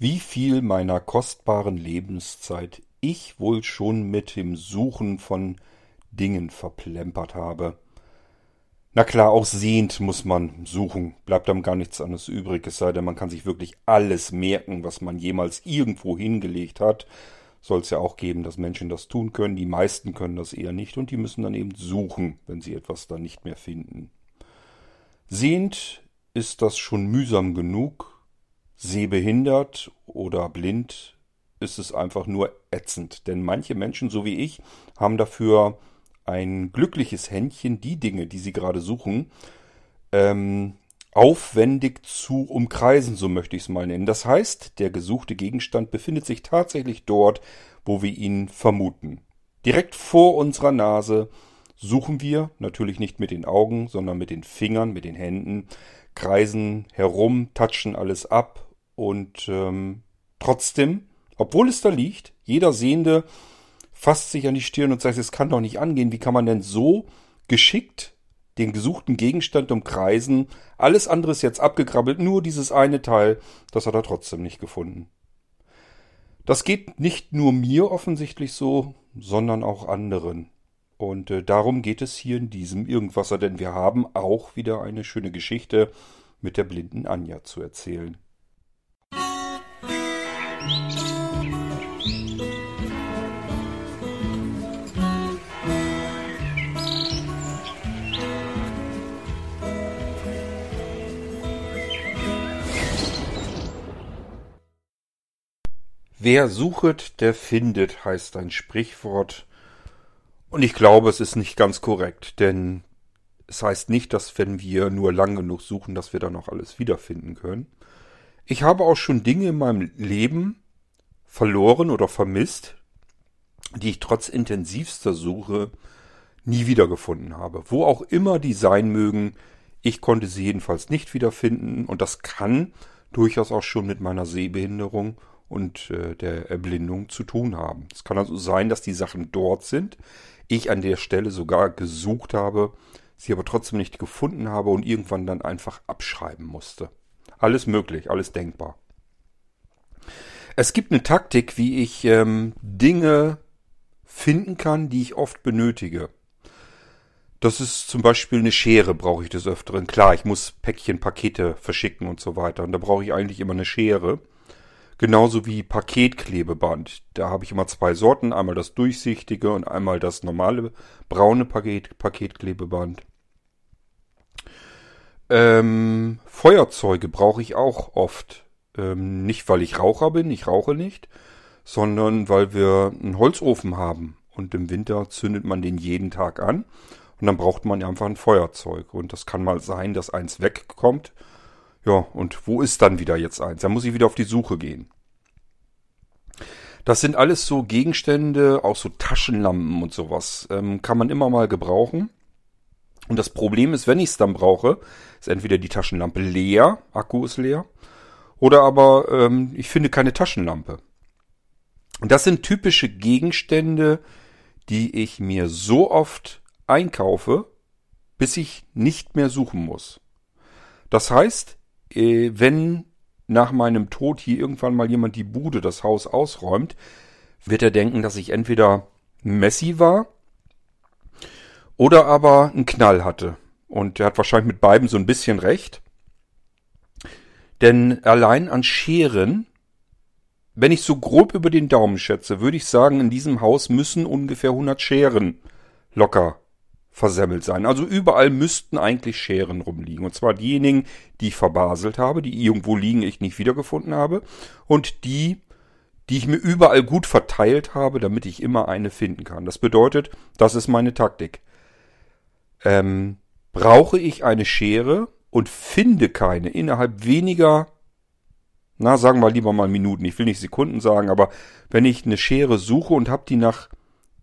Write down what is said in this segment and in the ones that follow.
wie viel meiner kostbaren Lebenszeit ich wohl schon mit dem Suchen von Dingen verplempert habe. Na klar, auch sehend muss man suchen, bleibt einem gar nichts anderes übrig, es sei denn, man kann sich wirklich alles merken, was man jemals irgendwo hingelegt hat. Soll es ja auch geben, dass Menschen das tun können, die meisten können das eher nicht und die müssen dann eben suchen, wenn sie etwas dann nicht mehr finden. Sehend ist das schon mühsam genug, sehbehindert oder blind ist es einfach nur ätzend. Denn manche Menschen, so wie ich, haben dafür ein glückliches Händchen, die Dinge, die sie gerade suchen, ähm, aufwendig zu umkreisen, so möchte ich es mal nennen. Das heißt, der gesuchte Gegenstand befindet sich tatsächlich dort, wo wir ihn vermuten. Direkt vor unserer Nase suchen wir, natürlich nicht mit den Augen, sondern mit den Fingern, mit den Händen, kreisen herum, touchen alles ab und ähm, trotzdem, obwohl es da liegt, jeder Sehende fasst sich an die Stirn und sagt, es kann doch nicht angehen. Wie kann man denn so geschickt den gesuchten Gegenstand umkreisen? Alles andere ist jetzt abgekrabbelt, nur dieses eine Teil, das hat er trotzdem nicht gefunden. Das geht nicht nur mir offensichtlich so, sondern auch anderen. Und äh, darum geht es hier in diesem Irgendwasser, denn wir haben auch wieder eine schöne Geschichte mit der blinden Anja zu erzählen. Wer suchet, der findet, heißt ein Sprichwort. Und ich glaube, es ist nicht ganz korrekt, denn es heißt nicht, dass wenn wir nur lang genug suchen, dass wir dann auch alles wiederfinden können. Ich habe auch schon Dinge in meinem Leben verloren oder vermisst, die ich trotz intensivster Suche nie wiedergefunden habe. Wo auch immer die sein mögen, ich konnte sie jedenfalls nicht wiederfinden und das kann durchaus auch schon mit meiner Sehbehinderung und äh, der Erblindung zu tun haben. Es kann also sein, dass die Sachen dort sind, ich an der Stelle sogar gesucht habe, sie aber trotzdem nicht gefunden habe und irgendwann dann einfach abschreiben musste. Alles möglich, alles denkbar. Es gibt eine Taktik, wie ich ähm, Dinge finden kann, die ich oft benötige. Das ist zum Beispiel eine Schere, brauche ich des Öfteren. Klar, ich muss Päckchen, Pakete verschicken und so weiter. Und da brauche ich eigentlich immer eine Schere. Genauso wie Paketklebeband. Da habe ich immer zwei Sorten. Einmal das durchsichtige und einmal das normale braune Paket, Paketklebeband. Ähm, Feuerzeuge brauche ich auch oft. Ähm, nicht, weil ich Raucher bin, ich rauche nicht, sondern weil wir einen Holzofen haben. Und im Winter zündet man den jeden Tag an. Und dann braucht man einfach ein Feuerzeug. Und das kann mal sein, dass eins wegkommt. Ja, und wo ist dann wieder jetzt eins? Da muss ich wieder auf die Suche gehen. Das sind alles so Gegenstände, auch so Taschenlampen und sowas. Ähm, kann man immer mal gebrauchen. Und das Problem ist, wenn ich es dann brauche, ist entweder die Taschenlampe leer, Akku ist leer, oder aber ähm, ich finde keine Taschenlampe. Und das sind typische Gegenstände, die ich mir so oft einkaufe, bis ich nicht mehr suchen muss. Das heißt, äh, wenn nach meinem Tod hier irgendwann mal jemand die Bude, das Haus ausräumt, wird er denken, dass ich entweder Messi war oder aber einen Knall hatte. Und er hat wahrscheinlich mit beiden so ein bisschen recht. Denn allein an Scheren, wenn ich so grob über den Daumen schätze, würde ich sagen, in diesem Haus müssen ungefähr 100 Scheren locker versemmelt sein. Also überall müssten eigentlich Scheren rumliegen. Und zwar diejenigen, die ich verbaselt habe, die irgendwo liegen, ich nicht wiedergefunden habe. Und die, die ich mir überall gut verteilt habe, damit ich immer eine finden kann. Das bedeutet, das ist meine Taktik ähm, brauche ich eine Schere und finde keine innerhalb weniger, na sagen wir lieber mal Minuten, ich will nicht Sekunden sagen, aber wenn ich eine Schere suche und habe die nach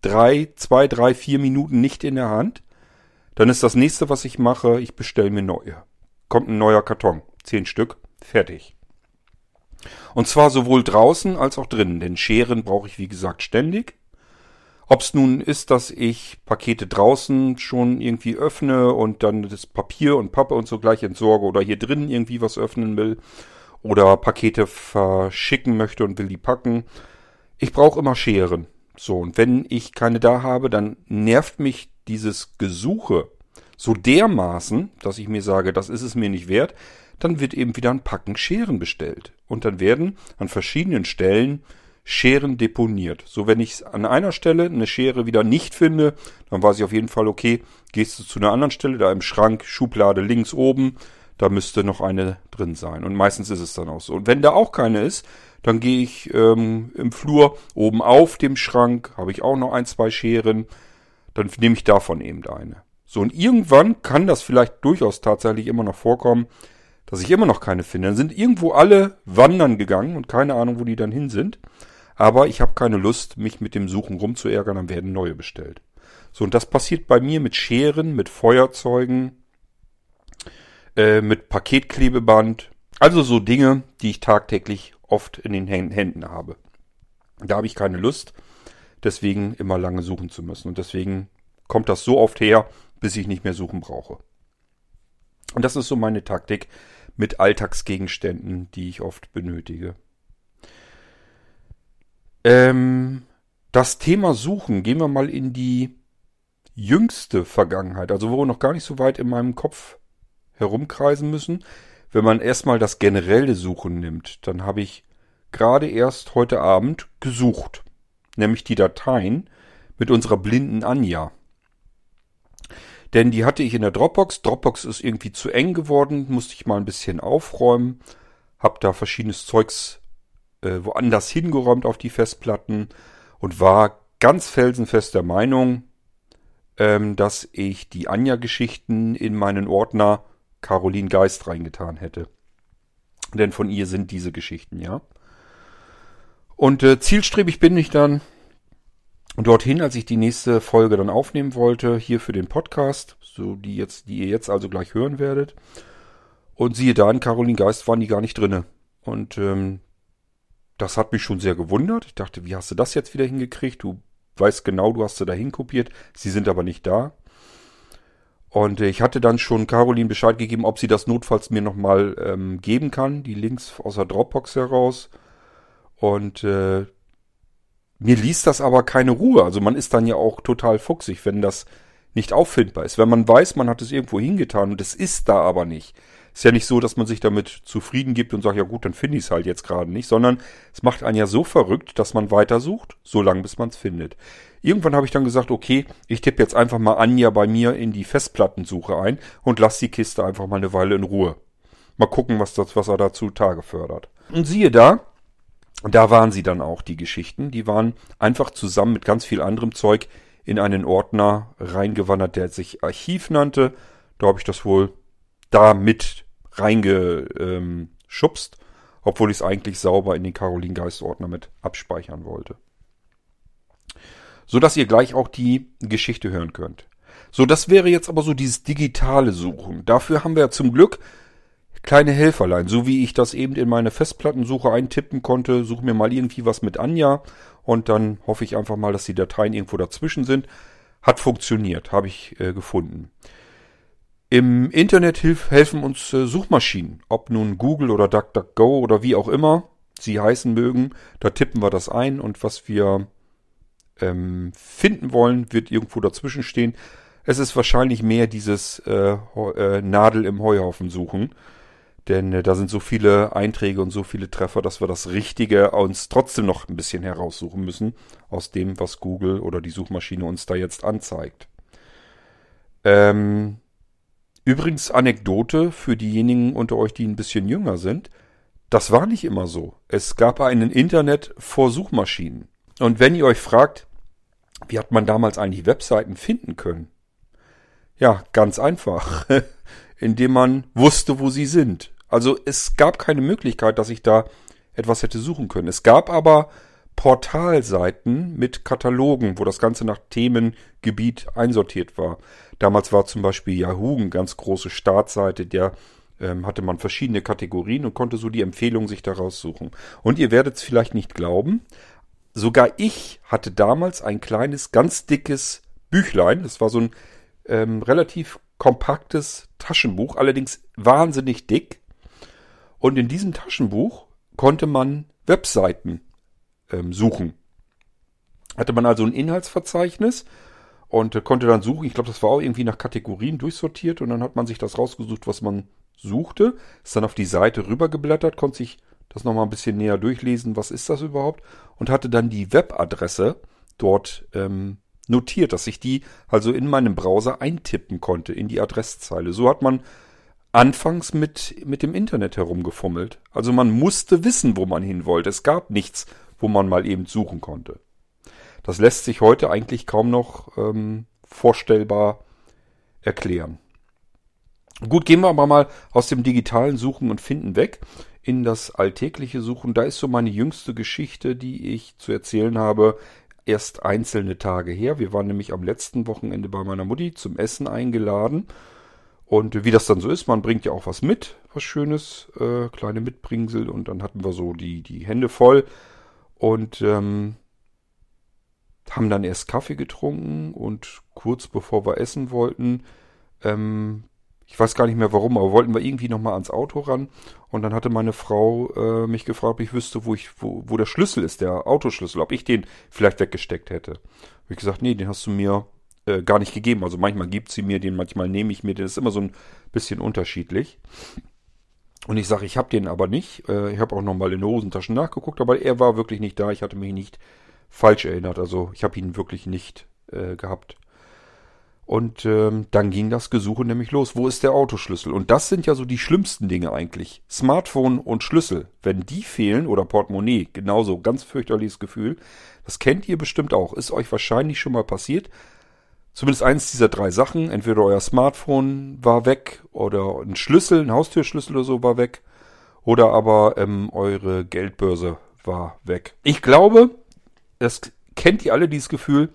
drei, zwei, drei, vier Minuten nicht in der Hand, dann ist das nächste, was ich mache, ich bestelle mir neue. Kommt ein neuer Karton, zehn Stück, fertig. Und zwar sowohl draußen als auch drinnen, denn Scheren brauche ich wie gesagt ständig. Ob es nun ist, dass ich Pakete draußen schon irgendwie öffne und dann das Papier und Pappe und so gleich entsorge oder hier drinnen irgendwie was öffnen will. oder Pakete verschicken möchte und will die packen. Ich brauche immer Scheren. So, und wenn ich keine da habe, dann nervt mich dieses Gesuche so dermaßen, dass ich mir sage, das ist es mir nicht wert, dann wird eben wieder ein Packen Scheren bestellt. Und dann werden an verschiedenen Stellen Scheren deponiert. So, wenn ich an einer Stelle eine Schere wieder nicht finde, dann weiß ich auf jeden Fall, okay, gehst du zu einer anderen Stelle, da im Schrank, Schublade links oben, da müsste noch eine drin sein. Und meistens ist es dann auch so. Und wenn da auch keine ist, dann gehe ich ähm, im Flur oben auf dem Schrank, habe ich auch noch ein, zwei Scheren, dann nehme ich davon eben eine. So, und irgendwann kann das vielleicht durchaus tatsächlich immer noch vorkommen, dass ich immer noch keine finde. Dann sind irgendwo alle wandern gegangen und keine Ahnung, wo die dann hin sind. Aber ich habe keine Lust, mich mit dem Suchen rumzuärgern, dann werden neue bestellt. So, und das passiert bei mir mit Scheren, mit Feuerzeugen, äh, mit Paketklebeband. Also so Dinge, die ich tagtäglich oft in den Händen habe. Da habe ich keine Lust, deswegen immer lange suchen zu müssen. Und deswegen kommt das so oft her, bis ich nicht mehr suchen brauche. Und das ist so meine Taktik mit Alltagsgegenständen, die ich oft benötige. Ähm, das Thema Suchen, gehen wir mal in die jüngste Vergangenheit, also wo wir noch gar nicht so weit in meinem Kopf herumkreisen müssen. Wenn man erstmal das generelle Suchen nimmt, dann habe ich gerade erst heute Abend gesucht, nämlich die Dateien mit unserer blinden Anja. Denn die hatte ich in der Dropbox. Dropbox ist irgendwie zu eng geworden, musste ich mal ein bisschen aufräumen. Hab da verschiedenes Zeugs äh, woanders hingeräumt auf die Festplatten und war ganz felsenfest der Meinung, ähm, dass ich die Anja-Geschichten in meinen Ordner Caroline Geist reingetan hätte. Denn von ihr sind diese Geschichten, ja. Und äh, zielstrebig bin ich dann dorthin, als ich die nächste Folge dann aufnehmen wollte, hier für den Podcast, so die jetzt, die ihr jetzt also gleich hören werdet. Und siehe da, in Caroline Geist waren die gar nicht drinne. Und ähm, das hat mich schon sehr gewundert. Ich dachte, wie hast du das jetzt wieder hingekriegt? Du weißt genau, du hast sie da hinkopiert. Sie sind aber nicht da. Und ich hatte dann schon Caroline Bescheid gegeben, ob sie das notfalls mir nochmal ähm, geben kann, die Links aus der Dropbox heraus. Und äh, mir ließ das aber keine Ruhe. Also man ist dann ja auch total fuchsig, wenn das nicht auffindbar ist. Wenn man weiß, man hat es irgendwo hingetan und es ist da aber nicht, ist ja nicht so, dass man sich damit zufrieden gibt und sagt, ja gut, dann finde ich es halt jetzt gerade nicht, sondern es macht einen ja so verrückt, dass man weitersucht, so lange bis man es findet. Irgendwann habe ich dann gesagt, okay, ich tippe jetzt einfach mal Anja bei mir in die Festplattensuche ein und lass die Kiste einfach mal eine Weile in Ruhe. Mal gucken, was das, was er dazu Tage fördert. Und siehe da, da waren sie dann auch, die Geschichten. Die waren einfach zusammen mit ganz viel anderem Zeug in einen Ordner reingewandert, der sich Archiv nannte. Da habe ich das wohl da mit reingeschubst, obwohl ich es eigentlich sauber in den Caroline Geist Ordner mit abspeichern wollte. So dass ihr gleich auch die Geschichte hören könnt. So, das wäre jetzt aber so dieses digitale Suchen. Dafür haben wir zum Glück kleine Helferlein, so wie ich das eben in meine Festplattensuche eintippen konnte. Suche mir mal irgendwie was mit Anja und dann hoffe ich einfach mal, dass die Dateien irgendwo dazwischen sind. Hat funktioniert, habe ich äh, gefunden. Im Internet helfen uns äh, Suchmaschinen, ob nun Google oder DuckDuckGo oder wie auch immer sie heißen mögen. Da tippen wir das ein und was wir ähm, finden wollen, wird irgendwo dazwischen stehen. Es ist wahrscheinlich mehr dieses äh, äh, Nadel im Heuhaufen suchen. Denn äh, da sind so viele Einträge und so viele Treffer, dass wir das Richtige uns trotzdem noch ein bisschen heraussuchen müssen aus dem, was Google oder die Suchmaschine uns da jetzt anzeigt. Ähm, Übrigens Anekdote für diejenigen unter euch, die ein bisschen jünger sind. Das war nicht immer so. Es gab einen Internet vor Suchmaschinen. Und wenn ihr euch fragt, wie hat man damals eigentlich Webseiten finden können? Ja, ganz einfach. Indem man wusste, wo sie sind. Also es gab keine Möglichkeit, dass ich da etwas hätte suchen können. Es gab aber Portalseiten mit Katalogen, wo das Ganze nach Themengebiet einsortiert war. Damals war zum Beispiel Yahoo eine ganz große Startseite, der ähm, hatte man verschiedene Kategorien und konnte so die Empfehlungen sich daraus suchen. Und ihr werdet es vielleicht nicht glauben, sogar ich hatte damals ein kleines, ganz dickes Büchlein. Das war so ein ähm, relativ kompaktes Taschenbuch, allerdings wahnsinnig dick. Und in diesem Taschenbuch konnte man Webseiten ähm, suchen. Hatte man also ein Inhaltsverzeichnis und äh, konnte dann suchen. Ich glaube, das war auch irgendwie nach Kategorien durchsortiert und dann hat man sich das rausgesucht, was man suchte. Ist dann auf die Seite rübergeblättert, konnte sich das nochmal ein bisschen näher durchlesen, was ist das überhaupt und hatte dann die Webadresse dort ähm, notiert, dass ich die also in meinem Browser eintippen konnte in die Adresszeile. So hat man anfangs mit, mit dem Internet herumgefummelt. Also man musste wissen, wo man hin wollte. Es gab nichts, wo man mal eben suchen konnte. Das lässt sich heute eigentlich kaum noch ähm, vorstellbar erklären. Gut, gehen wir aber mal aus dem digitalen Suchen und Finden weg in das alltägliche Suchen. Da ist so meine jüngste Geschichte, die ich zu erzählen habe, erst einzelne Tage her. Wir waren nämlich am letzten Wochenende bei meiner Mutti zum Essen eingeladen. Und wie das dann so ist, man bringt ja auch was mit, was Schönes, äh, kleine Mitbringsel. Und dann hatten wir so die, die Hände voll und ähm, haben dann erst Kaffee getrunken und kurz bevor wir essen wollten, ähm, ich weiß gar nicht mehr warum, aber wollten wir irgendwie nochmal ans Auto ran. Und dann hatte meine Frau äh, mich gefragt, ob ich wüsste, wo, ich, wo, wo der Schlüssel ist, der Autoschlüssel, ob ich den vielleicht weggesteckt hätte. Habe ich gesagt, nee, den hast du mir äh, gar nicht gegeben. Also manchmal gibt sie mir den, manchmal nehme ich mir den. Das ist immer so ein bisschen unterschiedlich. Und ich sage, ich habe den aber nicht. Äh, ich habe auch nochmal in den Hosentaschen nachgeguckt, aber er war wirklich nicht da. Ich hatte mich nicht falsch erinnert. Also ich habe ihn wirklich nicht äh, gehabt. Und ähm, dann ging das Gesuche nämlich los. Wo ist der Autoschlüssel? Und das sind ja so die schlimmsten Dinge eigentlich. Smartphone und Schlüssel. Wenn die fehlen oder Portemonnaie, genauso, ganz fürchterliches Gefühl. Das kennt ihr bestimmt auch. Ist euch wahrscheinlich schon mal passiert. Zumindest eins dieser drei Sachen. Entweder euer Smartphone war weg oder ein Schlüssel, ein Haustürschlüssel oder so war weg. Oder aber ähm, eure Geldbörse war weg. Ich glaube, das kennt ihr alle, dieses Gefühl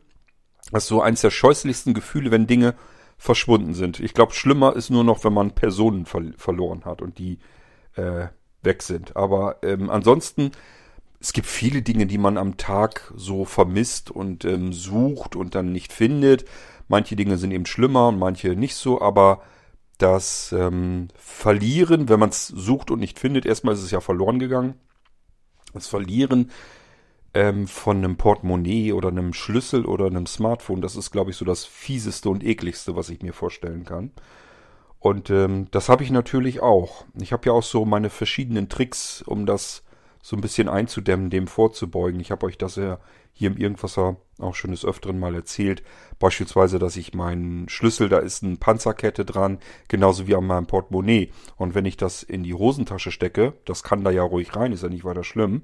das ist so eins der scheußlichsten Gefühle, wenn Dinge verschwunden sind. Ich glaube, schlimmer ist nur noch, wenn man Personen ver verloren hat und die äh, weg sind. Aber ähm, ansonsten, es gibt viele Dinge, die man am Tag so vermisst und ähm, sucht und dann nicht findet. Manche Dinge sind eben schlimmer und manche nicht so, aber das ähm, Verlieren, wenn man es sucht und nicht findet, erstmal ist es ja verloren gegangen. Das Verlieren ähm, von einem Portemonnaie oder einem Schlüssel oder einem Smartphone, das ist, glaube ich, so das fieseste und ekligste, was ich mir vorstellen kann. Und ähm, das habe ich natürlich auch. Ich habe ja auch so meine verschiedenen Tricks, um das so ein bisschen einzudämmen, dem vorzubeugen. Ich habe euch das ja hier im Irgendwasser auch schon des Öfteren mal erzählt. Beispielsweise, dass ich meinen Schlüssel, da ist eine Panzerkette dran, genauso wie an meinem Portemonnaie. Und wenn ich das in die Hosentasche stecke, das kann da ja ruhig rein, ist ja nicht weiter schlimm.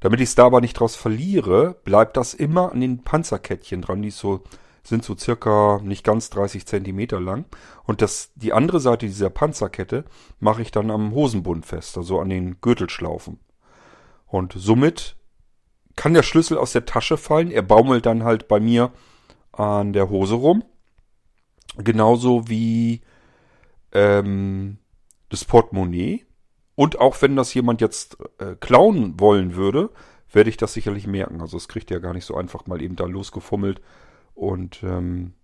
Damit ich es da aber nicht draus verliere, bleibt das immer an den Panzerkettchen dran, die so sind so circa nicht ganz 30 Zentimeter lang. Und das, die andere Seite dieser Panzerkette mache ich dann am Hosenbund fest, also an den Gürtelschlaufen. Und somit kann der Schlüssel aus der Tasche fallen. Er baumelt dann halt bei mir an der Hose rum. Genauso wie ähm, das Portemonnaie. Und auch wenn das jemand jetzt äh, klauen wollen würde, werde ich das sicherlich merken. Also es kriegt ja gar nicht so einfach mal eben da losgefummelt. Und ähm,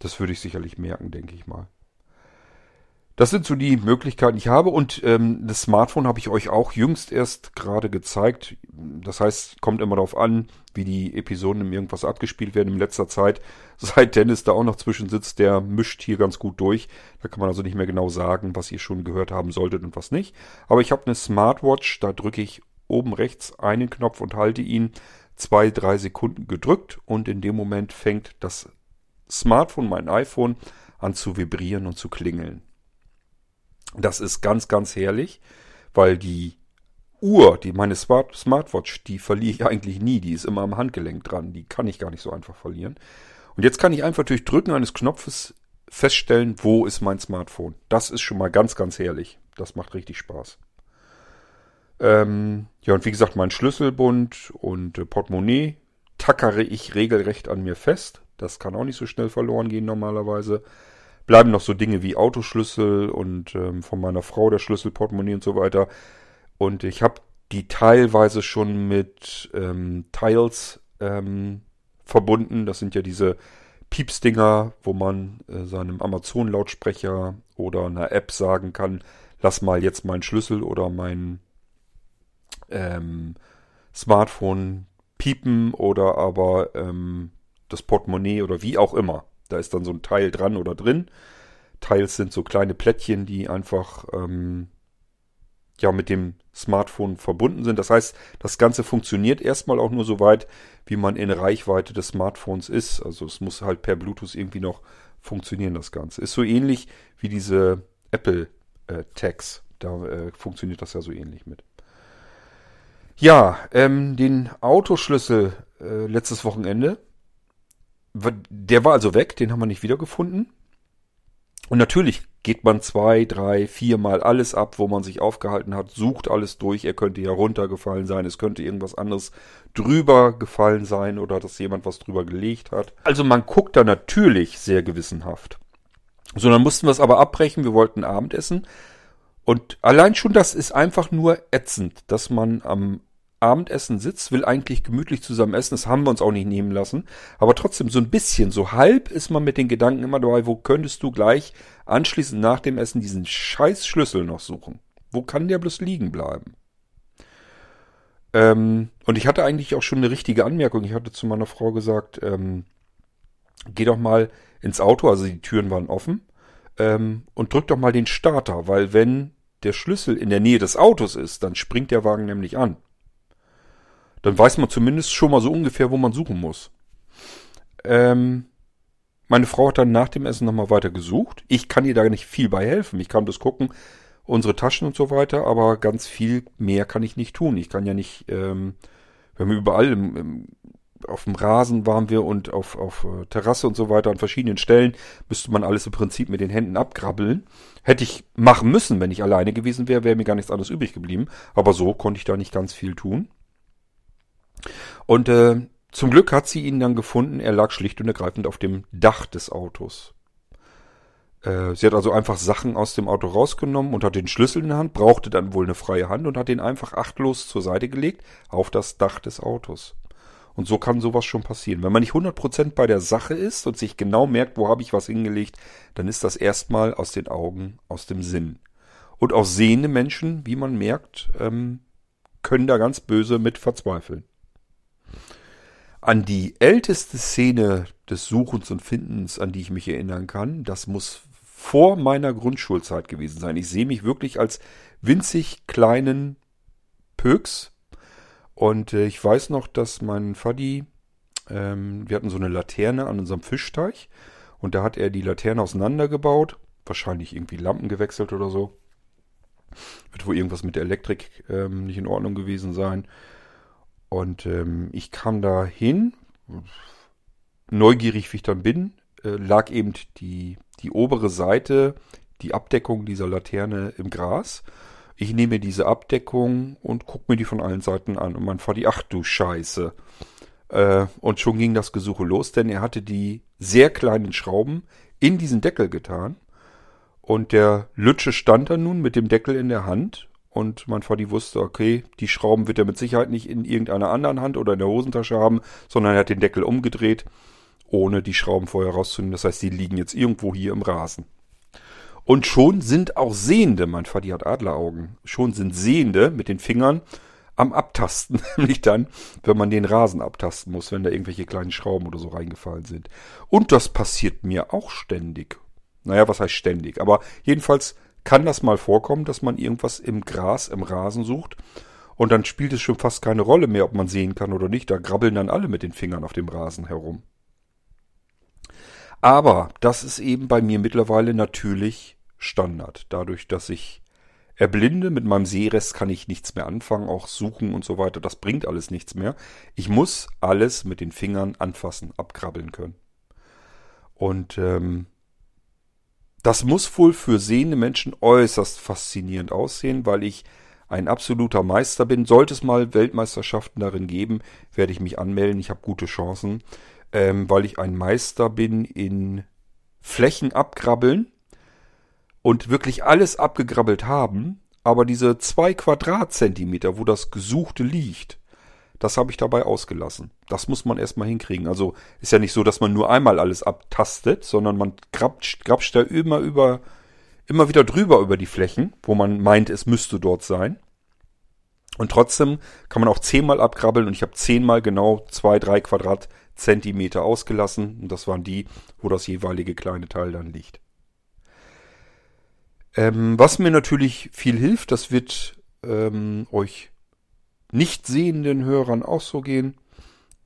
das würde ich sicherlich merken, denke ich mal. Das sind so die Möglichkeiten, die ich habe. Und ähm, das Smartphone habe ich euch auch jüngst erst gerade gezeigt. Das heißt, kommt immer darauf an, wie die Episoden im Irgendwas abgespielt werden in letzter Zeit. Seit Dennis da auch noch zwischen sitzt, der mischt hier ganz gut durch. Da kann man also nicht mehr genau sagen, was ihr schon gehört haben solltet und was nicht. Aber ich habe eine Smartwatch, da drücke ich oben rechts einen Knopf und halte ihn zwei, drei Sekunden gedrückt und in dem Moment fängt das Smartphone, mein iPhone, an zu vibrieren und zu klingeln. Das ist ganz, ganz herrlich, weil die Uhr, die meine Smart Smartwatch, die verliere ich eigentlich nie. Die ist immer am Handgelenk dran. Die kann ich gar nicht so einfach verlieren. Und jetzt kann ich einfach durch Drücken eines Knopfes feststellen, wo ist mein Smartphone. Das ist schon mal ganz, ganz herrlich. Das macht richtig Spaß. Ähm, ja, und wie gesagt, mein Schlüsselbund und äh, Portemonnaie tackere ich regelrecht an mir fest. Das kann auch nicht so schnell verloren gehen normalerweise bleiben noch so Dinge wie Autoschlüssel und ähm, von meiner Frau der Schlüssel, Portemonnaie und so weiter. Und ich habe die teilweise schon mit ähm, Tiles ähm, verbunden. Das sind ja diese Piepsdinger, wo man äh, seinem Amazon-Lautsprecher oder einer App sagen kann, lass mal jetzt meinen Schlüssel oder mein ähm, Smartphone piepen oder aber ähm, das Portemonnaie oder wie auch immer. Da ist dann so ein Teil dran oder drin. Teils sind so kleine Plättchen, die einfach ähm, ja mit dem Smartphone verbunden sind. Das heißt, das Ganze funktioniert erstmal auch nur so weit, wie man in Reichweite des Smartphones ist. Also es muss halt per Bluetooth irgendwie noch funktionieren, das Ganze. Ist so ähnlich wie diese Apple äh, Tags. Da äh, funktioniert das ja so ähnlich mit. Ja, ähm, den Autoschlüssel äh, letztes Wochenende, der war also weg, den haben wir nicht wiedergefunden. Und natürlich geht man zwei, drei, viermal alles ab, wo man sich aufgehalten hat, sucht alles durch. Er könnte ja runtergefallen sein, es könnte irgendwas anderes drüber gefallen sein oder dass jemand was drüber gelegt hat. Also man guckt da natürlich sehr gewissenhaft. So, dann mussten wir es aber abbrechen. Wir wollten Abendessen. Und allein schon das ist einfach nur ätzend, dass man am Abendessen sitzt, will eigentlich gemütlich zusammen essen. Das haben wir uns auch nicht nehmen lassen. Aber trotzdem so ein bisschen, so halb ist man mit den Gedanken immer dabei, wo könntest du gleich anschließend nach dem Essen diesen scheiß Schlüssel noch suchen? Wo kann der bloß liegen bleiben? Ähm, und ich hatte eigentlich auch schon eine richtige Anmerkung. Ich hatte zu meiner Frau gesagt, ähm, geh doch mal ins Auto, also die Türen waren offen, ähm, und drück doch mal den Starter, weil wenn der Schlüssel in der Nähe des Autos ist, dann springt der Wagen nämlich an. Dann weiß man zumindest schon mal so ungefähr, wo man suchen muss. Ähm, meine Frau hat dann nach dem Essen nochmal weiter gesucht. Ich kann ihr da nicht viel bei helfen. Ich kann das gucken, unsere Taschen und so weiter, aber ganz viel mehr kann ich nicht tun. Ich kann ja nicht, ähm, wenn wir überall im, im, auf dem Rasen waren wir und auf, auf äh, Terrasse und so weiter an verschiedenen Stellen müsste man alles im Prinzip mit den Händen abgrabbeln. Hätte ich machen müssen, wenn ich alleine gewesen wäre, wäre mir gar nichts anderes übrig geblieben. Aber so konnte ich da nicht ganz viel tun. Und äh, zum Glück hat sie ihn dann gefunden. Er lag schlicht und ergreifend auf dem Dach des Autos. Äh, sie hat also einfach Sachen aus dem Auto rausgenommen und hat den Schlüssel in der Hand, brauchte dann wohl eine freie Hand und hat den einfach achtlos zur Seite gelegt auf das Dach des Autos. Und so kann sowas schon passieren. Wenn man nicht 100% bei der Sache ist und sich genau merkt, wo habe ich was hingelegt, dann ist das erstmal aus den Augen, aus dem Sinn. Und auch sehende Menschen, wie man merkt, ähm, können da ganz böse mit verzweifeln. An die älteste Szene des Suchens und Findens, an die ich mich erinnern kann, das muss vor meiner Grundschulzeit gewesen sein. Ich sehe mich wirklich als winzig kleinen Pöks. Und äh, ich weiß noch, dass mein Faddy, ähm, wir hatten so eine Laterne an unserem Fischteich. Und da hat er die Laterne auseinandergebaut. Wahrscheinlich irgendwie Lampen gewechselt oder so. Wird wohl irgendwas mit der Elektrik ähm, nicht in Ordnung gewesen sein. Und ähm, ich kam da hin, neugierig wie ich dann bin, äh, lag eben die, die obere Seite, die Abdeckung dieser Laterne im Gras. Ich nehme diese Abdeckung und gucke mir die von allen Seiten an. Und mein Vati, ach du Scheiße. Äh, und schon ging das Gesuche los, denn er hatte die sehr kleinen Schrauben in diesen Deckel getan. Und der Lütsche stand da nun mit dem Deckel in der Hand und mein Vati wusste, okay, die Schrauben wird er mit Sicherheit nicht in irgendeiner anderen Hand oder in der Hosentasche haben, sondern er hat den Deckel umgedreht, ohne die Schrauben vorher rauszunehmen. Das heißt, die liegen jetzt irgendwo hier im Rasen. Und schon sind auch Sehende, mein Vati hat Adleraugen, schon sind Sehende mit den Fingern am Abtasten, nämlich dann, wenn man den Rasen abtasten muss, wenn da irgendwelche kleinen Schrauben oder so reingefallen sind. Und das passiert mir auch ständig. Naja, was heißt ständig? Aber jedenfalls kann das mal vorkommen, dass man irgendwas im Gras, im Rasen sucht und dann spielt es schon fast keine Rolle mehr, ob man sehen kann oder nicht. Da grabbeln dann alle mit den Fingern auf dem Rasen herum. Aber das ist eben bei mir mittlerweile natürlich Standard. Dadurch, dass ich erblinde, mit meinem Sehrest kann ich nichts mehr anfangen, auch suchen und so weiter. Das bringt alles nichts mehr. Ich muss alles mit den Fingern anfassen, abkrabbeln können. Und ähm, das muss wohl für sehende Menschen äußerst faszinierend aussehen, weil ich ein absoluter Meister bin. Sollte es mal Weltmeisterschaften darin geben, werde ich mich anmelden. Ich habe gute Chancen, ähm, weil ich ein Meister bin in Flächen abgrabbeln und wirklich alles abgegrabbelt haben. Aber diese zwei Quadratzentimeter, wo das Gesuchte liegt, das habe ich dabei ausgelassen. Das muss man erstmal hinkriegen. Also ist ja nicht so, dass man nur einmal alles abtastet, sondern man grapscht, grapscht da immer über immer wieder drüber über die Flächen, wo man meint, es müsste dort sein. Und trotzdem kann man auch zehnmal abkrabbeln und ich habe zehnmal genau zwei, drei Quadratzentimeter ausgelassen. Und das waren die, wo das jeweilige kleine Teil dann liegt. Ähm, was mir natürlich viel hilft, das wird ähm, euch nicht sehenden Hörern auch so gehen,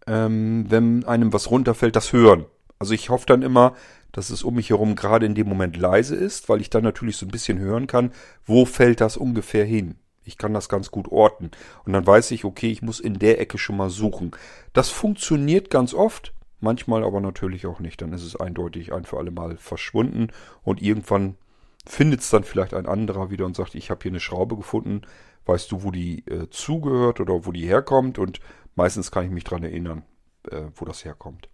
ähm, wenn einem was runterfällt, das Hören. Also ich hoffe dann immer, dass es um mich herum gerade in dem Moment leise ist, weil ich dann natürlich so ein bisschen hören kann, wo fällt das ungefähr hin. Ich kann das ganz gut orten. Und dann weiß ich, okay, ich muss in der Ecke schon mal suchen. Das funktioniert ganz oft, manchmal aber natürlich auch nicht. Dann ist es eindeutig ein für alle Mal verschwunden und irgendwann findet es dann vielleicht ein anderer wieder und sagt, ich habe hier eine Schraube gefunden. Weißt du, wo die äh, zugehört oder wo die herkommt? Und meistens kann ich mich dran erinnern, äh, wo das herkommt.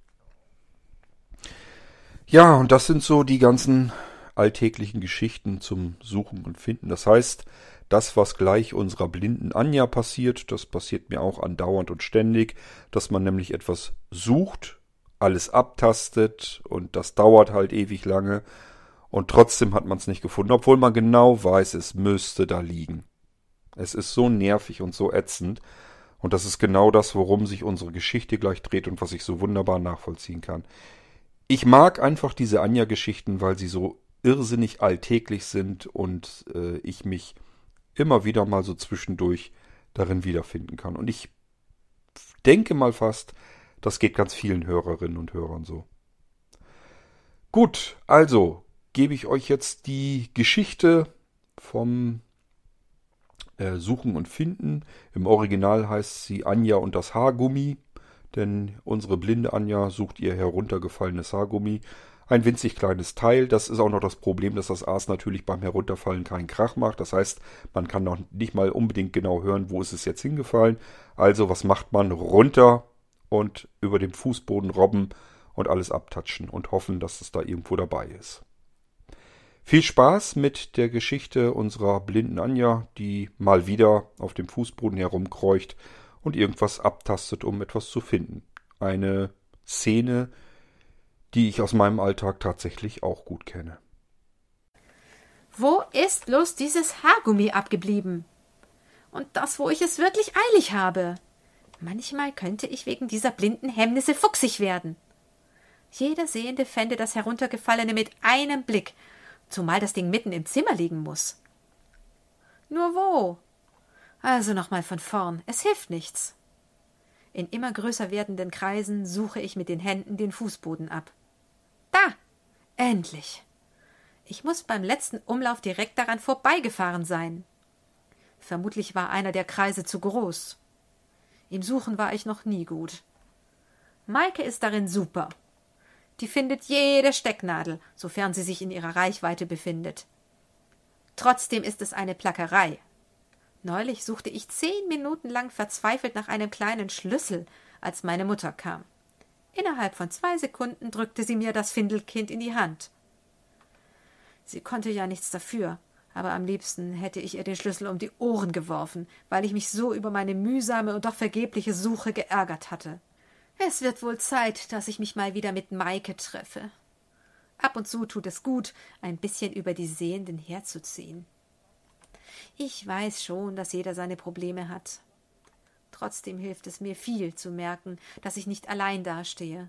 Ja, und das sind so die ganzen alltäglichen Geschichten zum Suchen und Finden. Das heißt, das, was gleich unserer blinden Anja passiert, das passiert mir auch andauernd und ständig, dass man nämlich etwas sucht, alles abtastet und das dauert halt ewig lange und trotzdem hat man es nicht gefunden, obwohl man genau weiß, es müsste da liegen. Es ist so nervig und so ätzend und das ist genau das, worum sich unsere Geschichte gleich dreht und was ich so wunderbar nachvollziehen kann. Ich mag einfach diese Anja-Geschichten, weil sie so irrsinnig alltäglich sind und äh, ich mich immer wieder mal so zwischendurch darin wiederfinden kann. Und ich denke mal fast, das geht ganz vielen Hörerinnen und Hörern so. Gut, also gebe ich euch jetzt die Geschichte vom äh, Suchen und Finden. Im Original heißt sie Anja und das Haargummi, denn unsere blinde Anja sucht ihr heruntergefallenes Haargummi ein winzig kleines Teil. Das ist auch noch das Problem, dass das Aas natürlich beim Herunterfallen keinen Krach macht. Das heißt, man kann noch nicht mal unbedingt genau hören, wo ist es jetzt hingefallen. Also was macht man? Runter und über dem Fußboden robben und alles abtatschen und hoffen, dass es da irgendwo dabei ist. Viel Spaß mit der Geschichte unserer blinden Anja, die mal wieder auf dem Fußboden herumkreucht und irgendwas abtastet, um etwas zu finden. Eine Szene, die ich aus meinem Alltag tatsächlich auch gut kenne. Wo ist bloß dieses Haargummi abgeblieben? Und das, wo ich es wirklich eilig habe. Manchmal könnte ich wegen dieser blinden Hemmnisse fuchsig werden. Jeder Sehende fände das Heruntergefallene mit einem Blick, zumal das Ding mitten im Zimmer liegen muss. Nur wo? Also nochmal von vorn, es hilft nichts. In immer größer werdenden Kreisen suche ich mit den Händen den Fußboden ab. Da! Endlich! Ich muss beim letzten Umlauf direkt daran vorbeigefahren sein. Vermutlich war einer der Kreise zu groß. Im Suchen war ich noch nie gut. Maike ist darin super. Die findet jede Stecknadel, sofern sie sich in ihrer Reichweite befindet. Trotzdem ist es eine Plackerei. Neulich suchte ich zehn Minuten lang verzweifelt nach einem kleinen Schlüssel, als meine Mutter kam. Innerhalb von zwei Sekunden drückte sie mir das Findelkind in die Hand. Sie konnte ja nichts dafür, aber am liebsten hätte ich ihr den Schlüssel um die Ohren geworfen, weil ich mich so über meine mühsame und doch vergebliche Suche geärgert hatte. Es wird wohl Zeit, dass ich mich mal wieder mit Maike treffe. Ab und zu tut es gut, ein bisschen über die Sehenden herzuziehen. Ich weiß schon, dass jeder seine Probleme hat. Trotzdem hilft es mir viel zu merken, dass ich nicht allein dastehe.